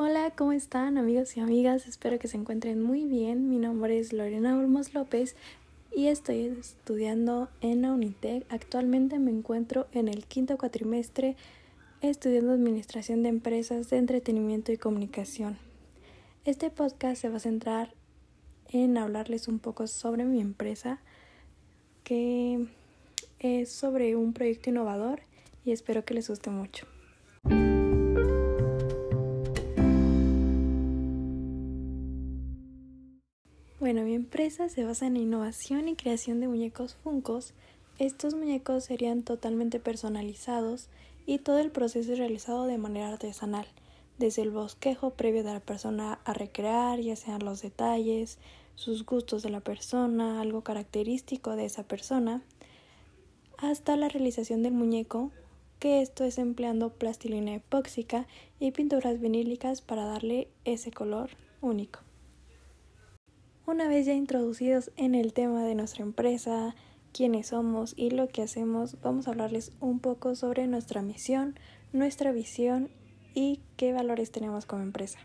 Hola, ¿cómo están amigos y amigas? Espero que se encuentren muy bien. Mi nombre es Lorena Olmos López y estoy estudiando en la Unitec. Actualmente me encuentro en el quinto cuatrimestre estudiando Administración de Empresas de Entretenimiento y Comunicación. Este podcast se va a centrar en hablarles un poco sobre mi empresa, que es sobre un proyecto innovador y espero que les guste mucho. Bueno, mi empresa se basa en la innovación y creación de muñecos Funcos. Estos muñecos serían totalmente personalizados y todo el proceso es realizado de manera artesanal, desde el bosquejo previo de la persona a recrear, ya sean los detalles, sus gustos de la persona, algo característico de esa persona, hasta la realización del muñeco, que esto es empleando plastilina epóxica y pinturas vinílicas para darle ese color único. Una vez ya introducidos en el tema de nuestra empresa, quiénes somos y lo que hacemos, vamos a hablarles un poco sobre nuestra misión, nuestra visión y qué valores tenemos como empresa.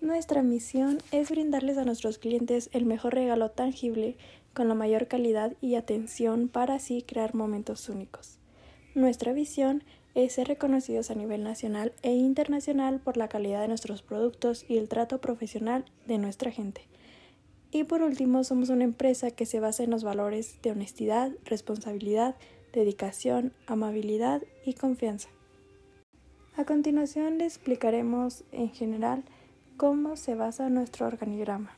Nuestra misión es brindarles a nuestros clientes el mejor regalo tangible con la mayor calidad y atención para así crear momentos únicos. Nuestra visión es ser reconocidos a nivel nacional e internacional por la calidad de nuestros productos y el trato profesional de nuestra gente. Y por último, somos una empresa que se basa en los valores de honestidad, responsabilidad, dedicación, amabilidad y confianza. A continuación le explicaremos en general cómo se basa nuestro organigrama.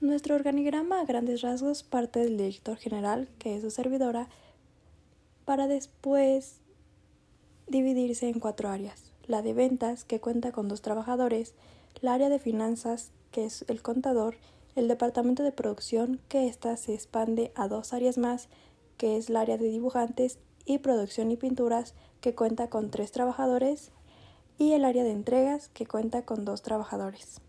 Nuestro organigrama a grandes rasgos parte del director general, que es su servidora, para después dividirse en cuatro áreas. La de ventas, que cuenta con dos trabajadores, la área de finanzas, que es el contador, el departamento de producción, que ésta se expande a dos áreas más, que es el área de dibujantes y producción y pinturas, que cuenta con tres trabajadores, y el área de entregas, que cuenta con dos trabajadores.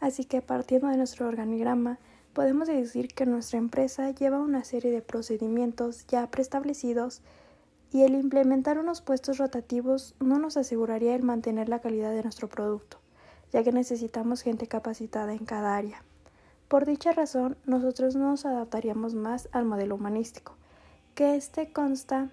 Así que partiendo de nuestro organigrama, podemos decir que nuestra empresa lleva una serie de procedimientos ya preestablecidos y el implementar unos puestos rotativos no nos aseguraría el mantener la calidad de nuestro producto, ya que necesitamos gente capacitada en cada área. Por dicha razón, nosotros nos adaptaríamos más al modelo humanístico, que este consta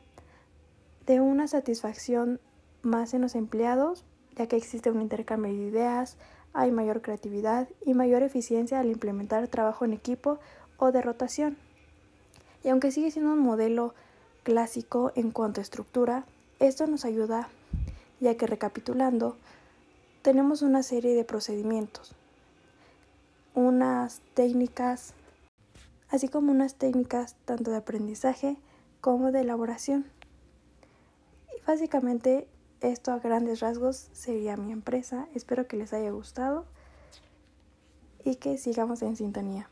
de una satisfacción más en los empleados, ya que existe un intercambio de ideas, hay mayor creatividad y mayor eficiencia al implementar trabajo en equipo o de rotación. Y aunque sigue siendo un modelo clásico en cuanto a estructura, esto nos ayuda ya que recapitulando, tenemos una serie de procedimientos, unas técnicas, así como unas técnicas tanto de aprendizaje como de elaboración. Y básicamente esto a grandes rasgos sería mi empresa. Espero que les haya gustado y que sigamos en sintonía.